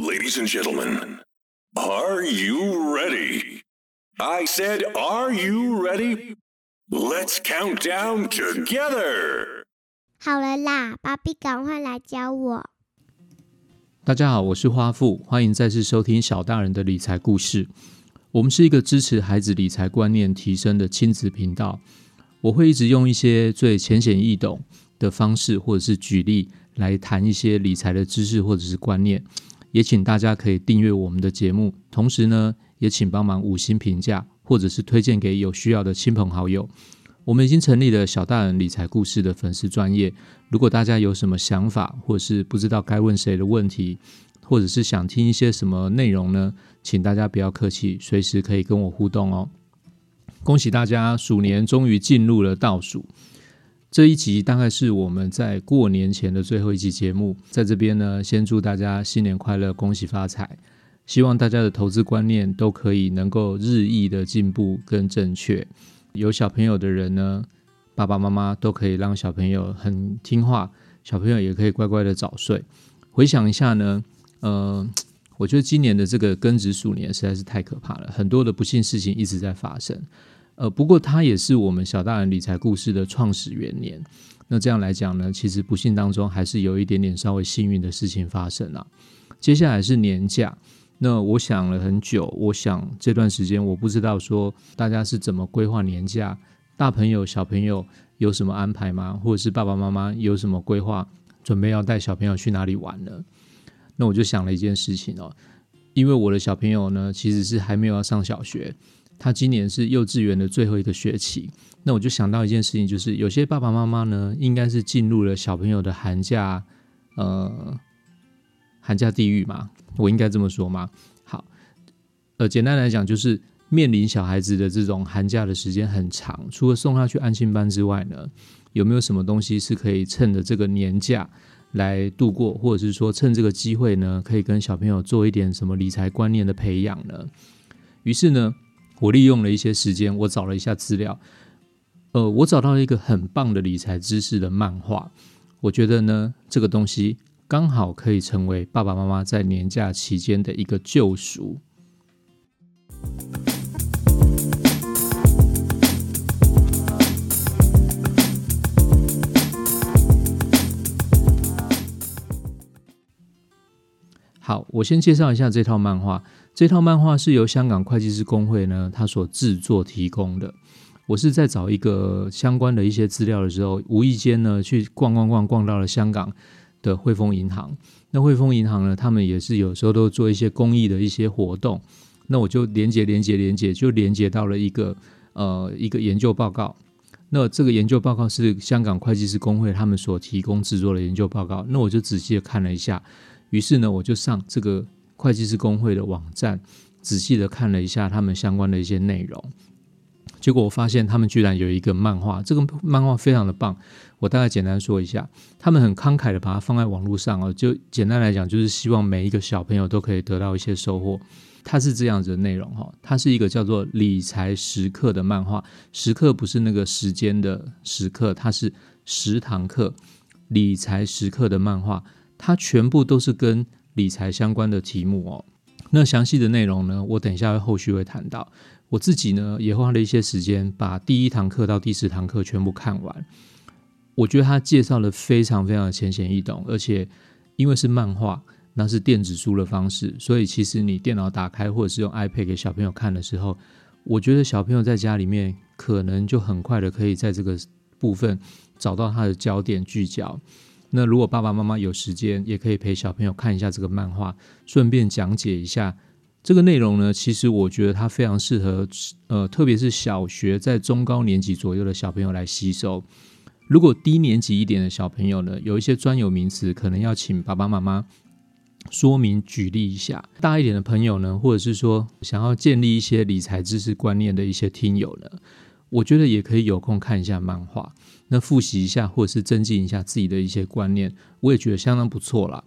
Ladies and gentlemen, are you ready? I said, are you ready? Let's count down together. 好了啦，芭比，赶快来教我。大家好，我是花富，欢迎再次收听小大人的理财故事。我们是一个支持孩子理财观念提升的亲子频道。我会一直用一些最浅显易懂的方式，或者是举例来谈一些理财的知识或者是观念。也请大家可以订阅我们的节目，同时呢，也请帮忙五星评价，或者是推荐给有需要的亲朋好友。我们已经成立了小大人理财故事的粉丝专业，如果大家有什么想法，或者是不知道该问谁的问题，或者是想听一些什么内容呢？请大家不要客气，随时可以跟我互动哦。恭喜大家，鼠年终于进入了倒数。这一集大概是我们在过年前的最后一集节目，在这边呢，先祝大家新年快乐，恭喜发财！希望大家的投资观念都可以能够日益的进步跟正确。有小朋友的人呢，爸爸妈妈都可以让小朋友很听话，小朋友也可以乖乖的早睡。回想一下呢，呃，我觉得今年的这个庚子鼠年实在是太可怕了，很多的不幸事情一直在发生。呃，不过它也是我们小大人理财故事的创始元年。那这样来讲呢，其实不幸当中还是有一点点稍微幸运的事情发生了。接下来是年假，那我想了很久，我想这段时间我不知道说大家是怎么规划年假，大朋友小朋友有什么安排吗？或者是爸爸妈妈有什么规划，准备要带小朋友去哪里玩呢？那我就想了一件事情哦，因为我的小朋友呢，其实是还没有要上小学。他今年是幼稚园的最后一个学期，那我就想到一件事情，就是有些爸爸妈妈呢，应该是进入了小朋友的寒假，呃，寒假地狱嘛，我应该这么说吗？好，呃，简单来讲，就是面临小孩子的这种寒假的时间很长，除了送他去安心班之外呢，有没有什么东西是可以趁着这个年假来度过，或者是说趁这个机会呢，可以跟小朋友做一点什么理财观念的培养呢？于是呢。我利用了一些时间，我找了一下资料，呃，我找到了一个很棒的理财知识的漫画。我觉得呢，这个东西刚好可以成为爸爸妈妈在年假期间的一个救赎。好，我先介绍一下这套漫画。这套漫画是由香港会计师工会呢，他所制作提供的。我是在找一个相关的一些资料的时候，无意间呢去逛逛逛，逛到了香港的汇丰银行。那汇丰银行呢，他们也是有时候都做一些公益的一些活动。那我就连接连接连接，就连接到了一个呃一个研究报告。那这个研究报告是香港会计师工会他们所提供制作的研究报告。那我就仔细的看了一下，于是呢，我就上这个。会计师工会的网站，仔细的看了一下他们相关的一些内容，结果我发现他们居然有一个漫画，这个漫画非常的棒。我大概简单说一下，他们很慷慨的把它放在网络上哦，就简单来讲，就是希望每一个小朋友都可以得到一些收获。它是这样子的内容哈，它是一个叫做理财时刻的漫画，时刻不是那个时间的时刻，它是十堂课理财时刻的漫画，它全部都是跟。理财相关的题目哦，那详细的内容呢，我等一下后续会谈到。我自己呢也花了一些时间，把第一堂课到第十堂课全部看完。我觉得他介绍的非常非常的浅显易懂，而且因为是漫画，那是电子书的方式，所以其实你电脑打开或者是用 iPad 给小朋友看的时候，我觉得小朋友在家里面可能就很快的可以在这个部分找到他的焦点聚焦。那如果爸爸妈妈有时间，也可以陪小朋友看一下这个漫画，顺便讲解一下这个内容呢。其实我觉得它非常适合，呃，特别是小学在中高年级左右的小朋友来吸收。如果低年级一点的小朋友呢，有一些专有名词，可能要请爸爸妈妈说明举例一下。大一点的朋友呢，或者是说想要建立一些理财知识观念的一些听友呢。我觉得也可以有空看一下漫画，那复习一下或者是增进一下自己的一些观念，我也觉得相当不错啦。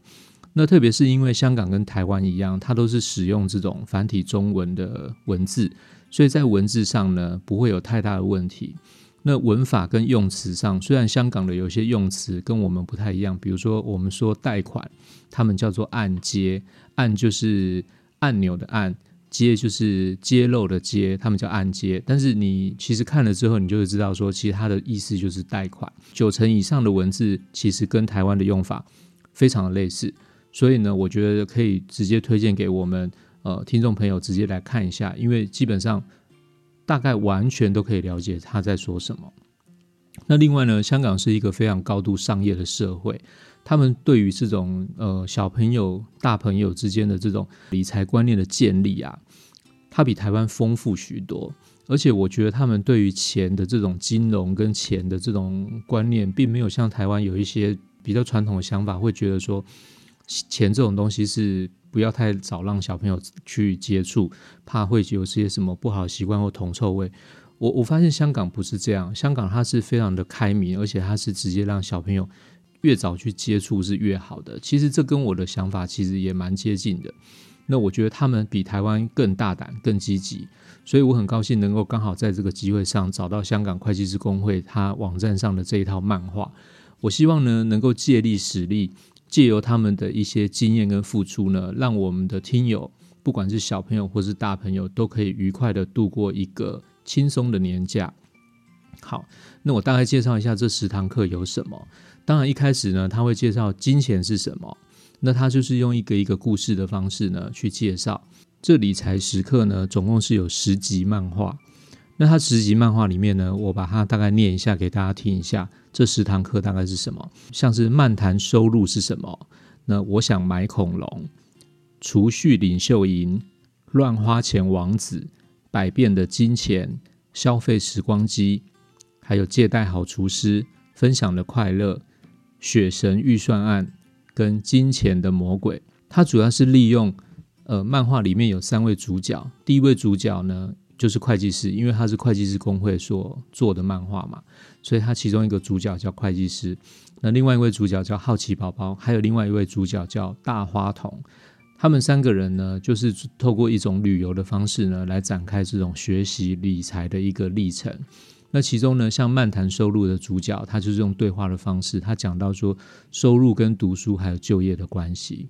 那特别是因为香港跟台湾一样，它都是使用这种繁体中文的文字，所以在文字上呢不会有太大的问题。那文法跟用词上，虽然香港的有些用词跟我们不太一样，比如说我们说贷款，他们叫做按揭，按就是按钮的按，揭就是揭露的揭，他们叫按揭。但是你其实看了之后，你就会知道说，其实它的意思就是贷款。九成以上的文字其实跟台湾的用法非常的类似，所以呢，我觉得可以直接推荐给我们呃听众朋友直接来看一下，因为基本上。大概完全都可以了解他在说什么。那另外呢，香港是一个非常高度商业的社会，他们对于这种呃小朋友、大朋友之间的这种理财观念的建立啊，它比台湾丰富许多。而且我觉得他们对于钱的这种金融跟钱的这种观念，并没有像台湾有一些比较传统的想法，会觉得说钱这种东西是。不要太早让小朋友去接触，怕会有些什么不好习惯或铜臭味。我我发现香港不是这样，香港它是非常的开明，而且它是直接让小朋友越早去接触是越好的。其实这跟我的想法其实也蛮接近的。那我觉得他们比台湾更大胆、更积极，所以我很高兴能够刚好在这个机会上找到香港会计师工会他网站上的这一套漫画。我希望呢能够借力使力。借由他们的一些经验跟付出呢，让我们的听友，不管是小朋友或是大朋友，都可以愉快的度过一个轻松的年假。好，那我大概介绍一下这十堂课有什么。当然一开始呢，他会介绍金钱是什么，那他就是用一个一个故事的方式呢去介绍。这理财时刻呢，总共是有十集漫画。那他十集漫画里面呢，我把它大概念一下给大家听一下。这十堂课大概是什么？像是漫谈收入是什么？那我想买恐龙，储蓄领袖营，乱花钱王子，百变的金钱，消费时光机，还有借贷好厨师，分享的快乐，血神预算案，跟金钱的魔鬼。它主要是利用呃漫画里面有三位主角，第一位主角呢。就是会计师，因为他是会计师工会所做的漫画嘛，所以他其中一个主角叫会计师，那另外一位主角叫好奇宝宝，还有另外一位主角叫大花童。他们三个人呢，就是透过一种旅游的方式呢，来展开这种学习理财的一个历程。那其中呢，像漫谈收入的主角，他就是用对话的方式，他讲到说收入跟读书还有就业的关系，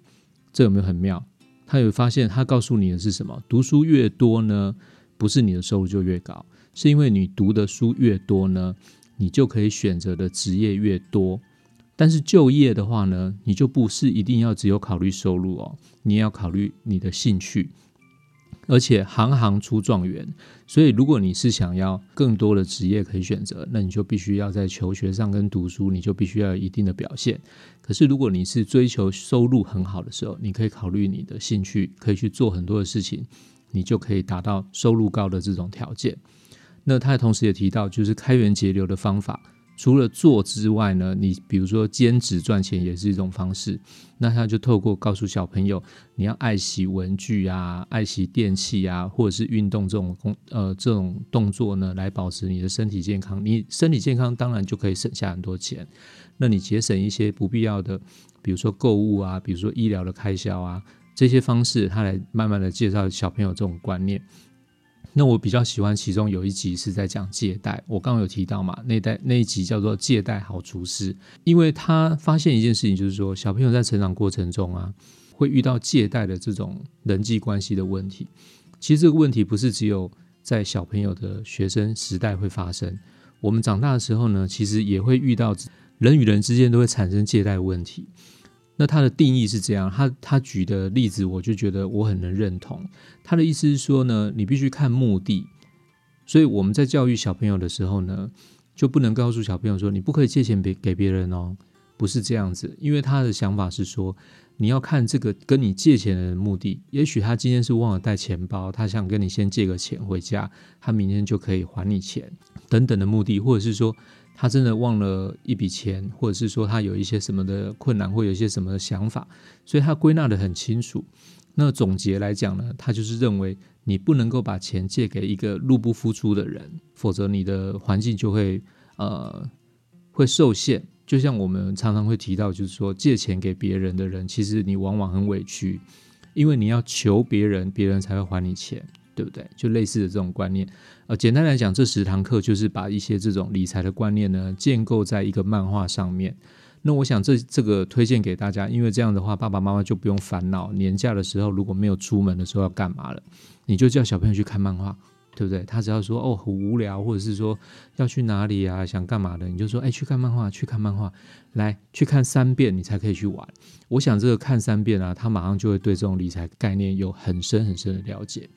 这有没有很妙？他有发现，他告诉你的是什么？读书越多呢？不是你的收入就越高，是因为你读的书越多呢，你就可以选择的职业越多。但是就业的话呢，你就不是一定要只有考虑收入哦，你也要考虑你的兴趣。而且行行出状元，所以如果你是想要更多的职业可以选择，那你就必须要在求学上跟读书，你就必须要有一定的表现。可是如果你是追求收入很好的时候，你可以考虑你的兴趣，可以去做很多的事情。你就可以达到收入高的这种条件。那他同时也提到，就是开源节流的方法，除了做之外呢，你比如说兼职赚钱也是一种方式。那他就透过告诉小朋友，你要爱惜文具啊，爱惜电器啊，或者是运动这种工呃这种动作呢，来保持你的身体健康。你身体健康，当然就可以省下很多钱。那你节省一些不必要的，比如说购物啊，比如说医疗的开销啊。这些方式，他来慢慢的介绍小朋友这种观念。那我比较喜欢其中有一集是在讲借贷，我刚刚有提到嘛，那代那一集叫做《借贷好厨师》，因为他发现一件事情，就是说小朋友在成长过程中啊，会遇到借贷的这种人际关系的问题。其实这个问题不是只有在小朋友的学生时代会发生，我们长大的时候呢，其实也会遇到人与人之间都会产生借贷问题。那他的定义是这样，他他举的例子，我就觉得我很能认同。他的意思是说呢，你必须看目的。所以我们在教育小朋友的时候呢，就不能告诉小朋友说你不可以借钱给给别人哦，不是这样子。因为他的想法是说，你要看这个跟你借钱的目的。也许他今天是忘了带钱包，他想跟你先借个钱回家，他明天就可以还你钱等等的目的，或者是说。他真的忘了一笔钱，或者是说他有一些什么的困难，或有一些什么的想法，所以他归纳的很清楚。那总结来讲呢，他就是认为你不能够把钱借给一个入不敷出的人，否则你的环境就会呃会受限。就像我们常常会提到，就是说借钱给别人的人，其实你往往很委屈，因为你要求别人，别人才会还你钱。对不对？就类似的这种观念。呃，简单来讲，这十堂课就是把一些这种理财的观念呢，建构在一个漫画上面。那我想这这个推荐给大家，因为这样的话，爸爸妈妈就不用烦恼年假的时候如果没有出门的时候要干嘛了，你就叫小朋友去看漫画。对不对？他只要说哦很无聊，或者是说要去哪里啊，想干嘛的，你就说哎去看漫画，去看漫画，来去看三遍，你才可以去玩。我想这个看三遍啊，他马上就会对这种理财概念有很深很深的了解。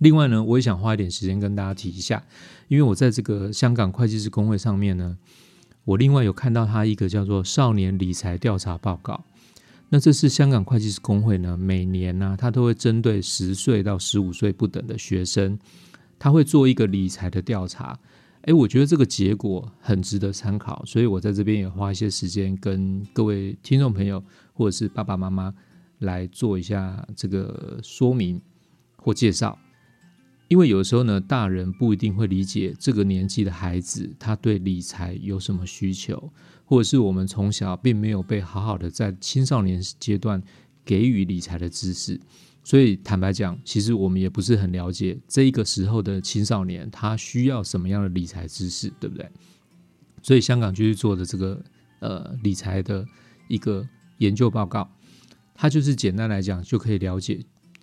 另外呢，我也想花一点时间跟大家提一下，因为我在这个香港会计师工会上面呢，我另外有看到他一个叫做少年理财调查报告。那这是香港会计师工会呢，每年呢，他都会针对十岁到十五岁不等的学生，他会做一个理财的调查。诶，我觉得这个结果很值得参考，所以我在这边也花一些时间跟各位听众朋友或者是爸爸妈妈来做一下这个说明或介绍。因为有时候呢，大人不一定会理解这个年纪的孩子他对理财有什么需求，或者是我们从小并没有被好好的在青少年阶段给予理财的知识，所以坦白讲，其实我们也不是很了解这一个时候的青少年他需要什么样的理财知识，对不对？所以香港就是做的这个呃理财的一个研究报告，它就是简单来讲就可以了解。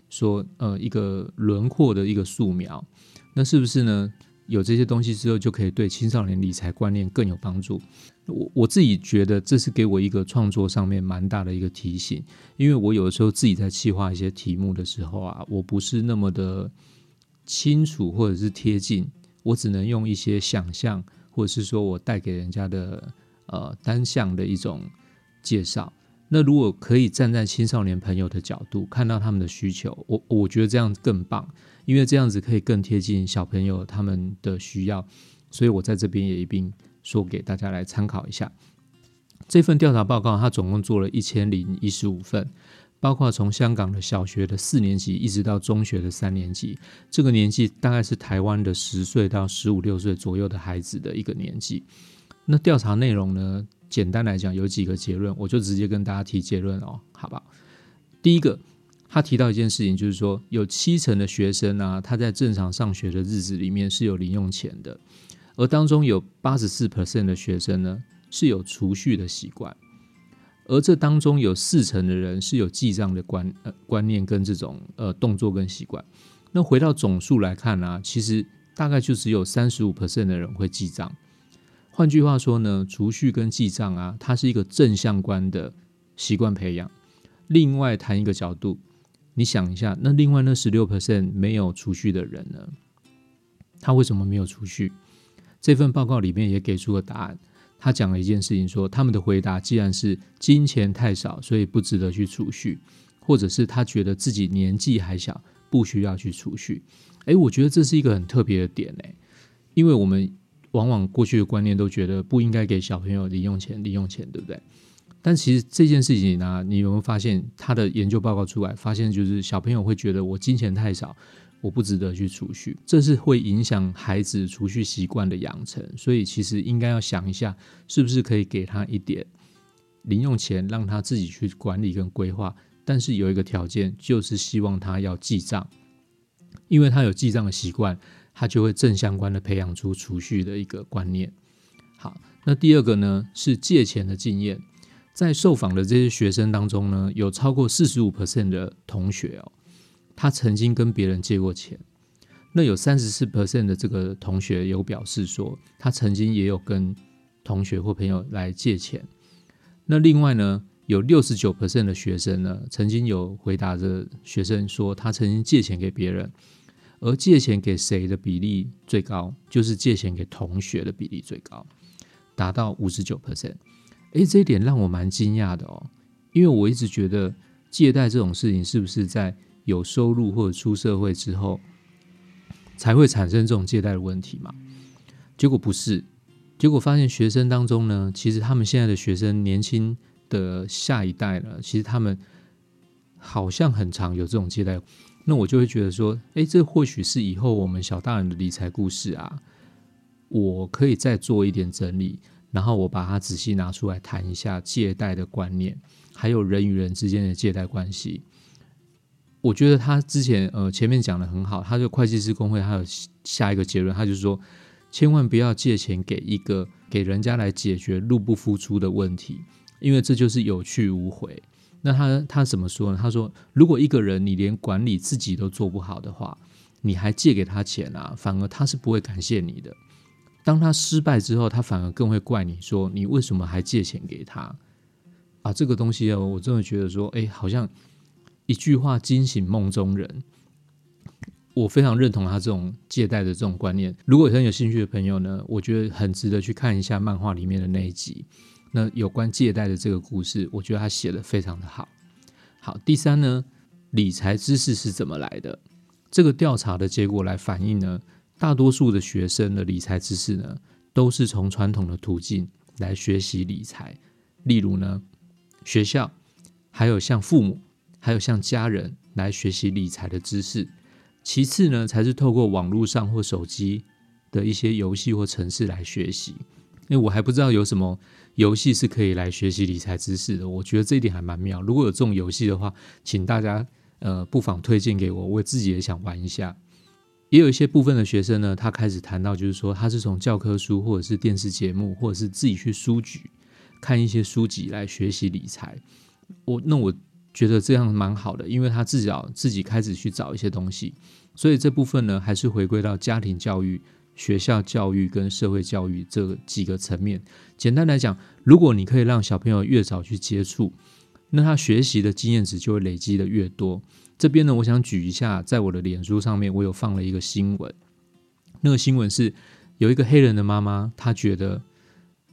说呃一个轮廓的一个素描，那是不是呢？有这些东西之后，就可以对青少年理财观念更有帮助。我我自己觉得这是给我一个创作上面蛮大的一个提醒，因为我有的时候自己在企划一些题目的时候啊，我不是那么的清楚或者是贴近，我只能用一些想象，或者是说我带给人家的呃单向的一种介绍。那如果可以站在青少年朋友的角度看到他们的需求，我我觉得这样更棒，因为这样子可以更贴近小朋友他们的需要，所以我在这边也一并说给大家来参考一下。这份调查报告，它总共做了一千零一十五份，包括从香港的小学的四年级一直到中学的三年级，这个年纪大概是台湾的十岁到十五六岁左右的孩子的一个年纪。那调查内容呢？简单来讲，有几个结论，我就直接跟大家提结论哦，好吧？第一个，他提到一件事情，就是说有七成的学生啊，他在正常上学的日子里面是有零用钱的，而当中有八十四 percent 的学生呢是有储蓄的习惯，而这当中有四成的人是有记账的观呃观念跟这种呃动作跟习惯。那回到总数来看呢，其实大概就只有三十五 percent 的人会记账。换句话说呢，储蓄跟记账啊，它是一个正相关的习惯培养。另外谈一个角度，你想一下，那另外那十六 percent 没有储蓄的人呢，他为什么没有储蓄？这份报告里面也给出了答案。他讲了一件事情，说他们的回答既然是金钱太少，所以不值得去储蓄，或者是他觉得自己年纪还小，不需要去储蓄。诶，我觉得这是一个很特别的点诶，因为我们。往往过去的观念都觉得不应该给小朋友零用钱，零用钱，对不对？但其实这件事情呢，你有没有发现他的研究报告出来，发现就是小朋友会觉得我金钱太少，我不值得去储蓄，这是会影响孩子储蓄习惯的养成。所以其实应该要想一下，是不是可以给他一点零用钱，让他自己去管理跟规划。但是有一个条件，就是希望他要记账，因为他有记账的习惯。他就会正相关的培养出储蓄的一个观念。好，那第二个呢是借钱的经验，在受访的这些学生当中呢，有超过四十五 percent 的同学哦，他曾经跟别人借过钱。那有三十四 percent 的这个同学有表示说，他曾经也有跟同学或朋友来借钱。那另外呢，有六十九 percent 的学生呢，曾经有回答着学生说，他曾经借钱给别人。而借钱给谁的比例最高？就是借钱给同学的比例最高，达到五十九 percent。哎，这一点让我蛮惊讶的哦，因为我一直觉得借贷这种事情是不是在有收入或者出社会之后才会产生这种借贷的问题嘛？结果不是，结果发现学生当中呢，其实他们现在的学生年轻的下一代呢，其实他们好像很常有这种借贷。那我就会觉得说，哎，这或许是以后我们小大人的理财故事啊，我可以再做一点整理，然后我把它仔细拿出来谈一下借贷的观念，还有人与人之间的借贷关系。我觉得他之前呃前面讲的很好，他就会计师工会，他有下一个结论，他就说，千万不要借钱给一个给人家来解决入不敷出的问题，因为这就是有去无回。那他他怎么说呢？他说，如果一个人你连管理自己都做不好的话，你还借给他钱啊，反而他是不会感谢你的。当他失败之后，他反而更会怪你说，你为什么还借钱给他？啊，这个东西哦，我真的觉得说，哎，好像。一句话惊醒梦中人，我非常认同他这种借贷的这种观念。如果很有兴趣的朋友呢，我觉得很值得去看一下漫画里面的那一集。那有关借贷的这个故事，我觉得他写的非常的好。好，第三呢，理财知识是怎么来的？这个调查的结果来反映呢，大多数的学生的理财知识呢，都是从传统的途径来学习理财，例如呢，学校，还有像父母。还有像家人来学习理财的知识，其次呢，才是透过网络上或手机的一些游戏或程式来学习。因为我还不知道有什么游戏是可以来学习理财知识的，我觉得这一点还蛮妙。如果有这种游戏的话，请大家呃不妨推荐给我，我自己也想玩一下。也有一些部分的学生呢，他开始谈到，就是说他是从教科书或者是电视节目，或者是自己去书局看一些书籍来学习理财。我那我。觉得这样蛮好的，因为他自己自己开始去找一些东西，所以这部分呢，还是回归到家庭教育、学校教育跟社会教育这几个层面。简单来讲，如果你可以让小朋友越早去接触，那他学习的经验值就会累积的越多。这边呢，我想举一下，在我的脸书上面，我有放了一个新闻，那个新闻是有一个黑人的妈妈，她觉得。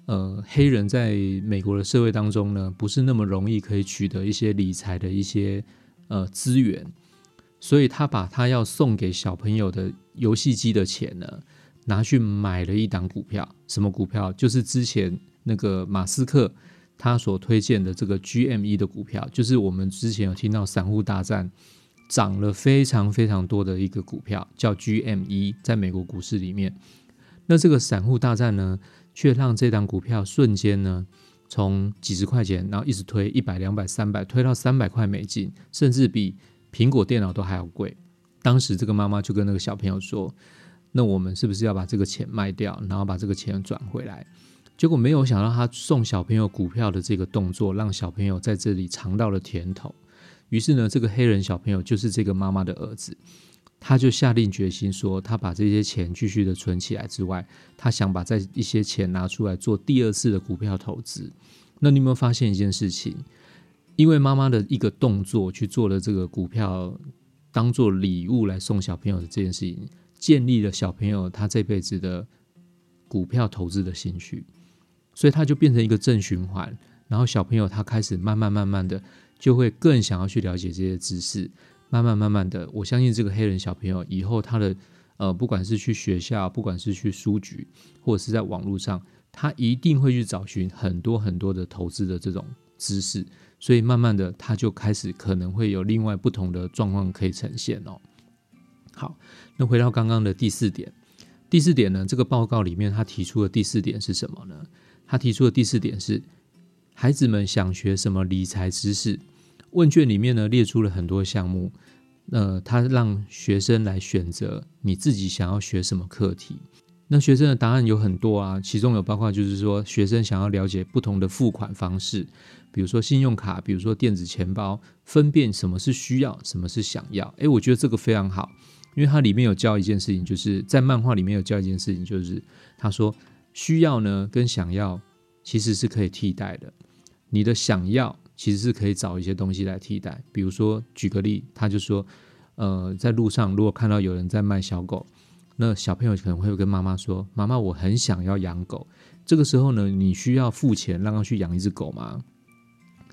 呃，黑人在美国的社会当中呢，不是那么容易可以取得一些理财的一些呃资源，所以她把他要送给小朋友的游戏机的钱呢，拿去买了一档股票。什么股票？就是之前那个马斯克他所推荐的这个 GME 的股票，就是我们之前有听到散户大战涨了非常非常多的一个股票，叫 GME，在美国股市里面。那这个散户大战呢？却让这档股票瞬间呢，从几十块钱，然后一直推一百、两百、三百，推到三百块美金，甚至比苹果电脑都还要贵。当时这个妈妈就跟那个小朋友说：“那我们是不是要把这个钱卖掉，然后把这个钱转回来？”结果没有想到，他送小朋友股票的这个动作，让小朋友在这里尝到了甜头。于是呢，这个黑人小朋友就是这个妈妈的儿子。他就下定决心说，他把这些钱继续的存起来之外，他想把这一些钱拿出来做第二次的股票投资。那你有没有发现一件事情？因为妈妈的一个动作去做了这个股票，当做礼物来送小朋友的这件事情，建立了小朋友他这辈子的股票投资的兴趣，所以他就变成一个正循环。然后小朋友他开始慢慢慢慢的就会更想要去了解这些知识。慢慢慢慢的，我相信这个黑人小朋友以后他的呃，不管是去学校，不管是去书局，或者是在网络上，他一定会去找寻很多很多的投资的这种知识，所以慢慢的他就开始可能会有另外不同的状况可以呈现哦。好，那回到刚刚的第四点，第四点呢，这个报告里面他提出的第四点是什么呢？他提出的第四点是，孩子们想学什么理财知识？问卷里面呢列出了很多项目。呃，他让学生来选择你自己想要学什么课题。那学生的答案有很多啊，其中有包括就是说，学生想要了解不同的付款方式，比如说信用卡，比如说电子钱包，分辨什么是需要，什么是想要。诶，我觉得这个非常好，因为它里面有教一件事情，就是在漫画里面有教一件事情，就是他说需要呢跟想要其实是可以替代的，你的想要。其实是可以找一些东西来替代，比如说举个例，他就说，呃，在路上如果看到有人在卖小狗，那小朋友可能会跟妈妈说：“妈妈，我很想要养狗。”这个时候呢，你需要付钱让他去养一只狗吗？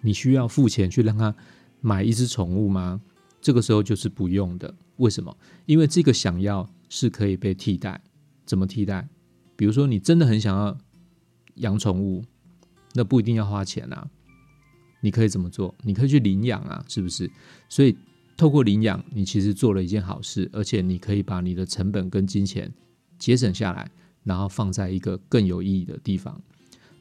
你需要付钱去让他买一只宠物吗？这个时候就是不用的。为什么？因为这个想要是可以被替代。怎么替代？比如说你真的很想要养宠物，那不一定要花钱啊。你可以怎么做？你可以去领养啊，是不是？所以透过领养，你其实做了一件好事，而且你可以把你的成本跟金钱节省下来，然后放在一个更有意义的地方。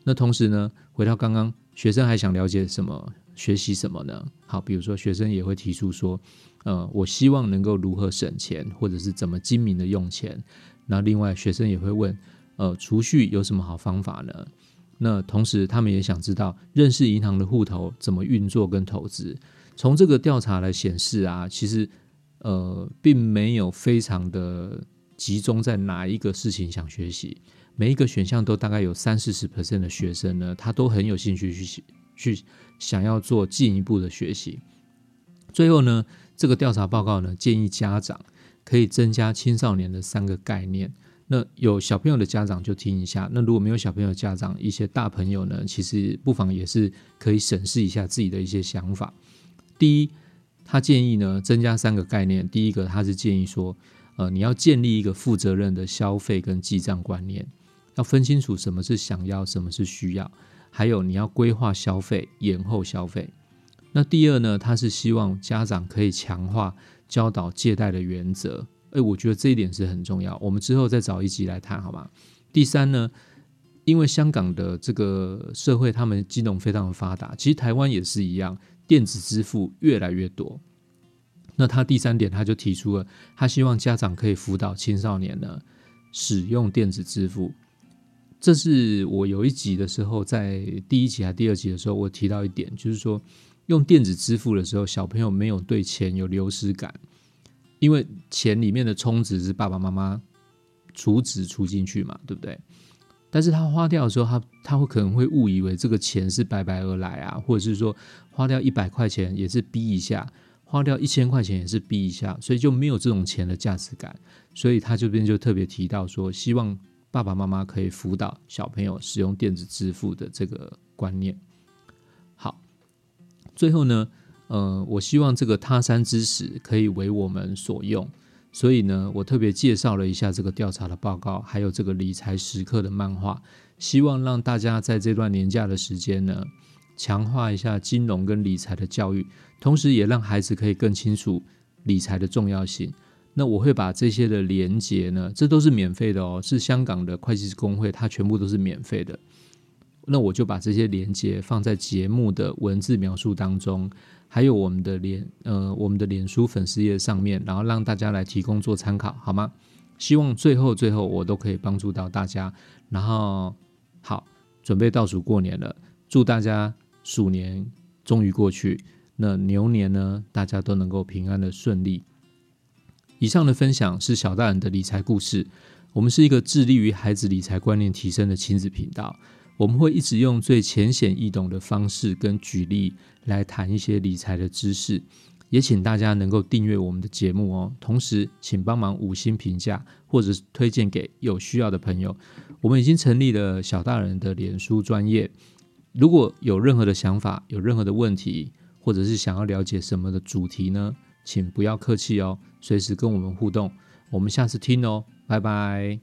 那同时呢，回到刚刚，学生还想了解什么，学习什么呢？好，比如说学生也会提出说，呃，我希望能够如何省钱，或者是怎么精明的用钱。那另外，学生也会问，呃，储蓄有什么好方法呢？那同时，他们也想知道认识银行的户头怎么运作跟投资。从这个调查来显示啊，其实呃，并没有非常的集中在哪一个事情想学习。每一个选项都大概有三四十 percent 的学生呢，他都很有兴趣去去想要做进一步的学习。最后呢，这个调查报告呢，建议家长可以增加青少年的三个概念。那有小朋友的家长就听一下，那如果没有小朋友家长，一些大朋友呢，其实不妨也是可以审视一下自己的一些想法。第一，他建议呢增加三个概念。第一个，他是建议说，呃，你要建立一个负责任的消费跟记账观念，要分清楚什么是想要，什么是需要，还有你要规划消费，延后消费。那第二呢，他是希望家长可以强化教导借贷的原则。哎，我觉得这一点是很重要。我们之后再找一集来谈，好吗？第三呢，因为香港的这个社会，他们金融非常的发达，其实台湾也是一样，电子支付越来越多。那他第三点，他就提出了，他希望家长可以辅导青少年呢使用电子支付。这是我有一集的时候，在第一集还第二集的时候，我提到一点，就是说用电子支付的时候，小朋友没有对钱有流失感。因为钱里面的充值是爸爸妈妈储值储进去嘛，对不对？但是他花掉的时候，他他会可能会误以为这个钱是白白而来啊，或者是说花掉一百块钱也是逼一下，花掉一千块钱也是逼一下，所以就没有这种钱的价值感。所以他这边就特别提到说，希望爸爸妈妈可以辅导小朋友使用电子支付的这个观念。好，最后呢？呃，我希望这个他山之石可以为我们所用，所以呢，我特别介绍了一下这个调查的报告，还有这个理财时刻的漫画，希望让大家在这段年假的时间呢，强化一下金融跟理财的教育，同时也让孩子可以更清楚理财的重要性。那我会把这些的连接呢，这都是免费的哦，是香港的会计师工会，它全部都是免费的。那我就把这些连接放在节目的文字描述当中。还有我们的脸，呃，我们的脸书粉丝页上面，然后让大家来提供做参考，好吗？希望最后最后我都可以帮助到大家。然后好，准备倒数过年了，祝大家鼠年终于过去，那牛年呢，大家都能够平安的顺利。以上的分享是小大人的理财故事，我们是一个致力于孩子理财观念提升的亲子频道。我们会一直用最浅显易懂的方式跟举例来谈一些理财的知识，也请大家能够订阅我们的节目哦。同时，请帮忙五星评价，或者推荐给有需要的朋友。我们已经成立了小大人的脸书专业，如果有任何的想法、有任何的问题，或者是想要了解什么的主题呢，请不要客气哦，随时跟我们互动。我们下次听哦拜拜。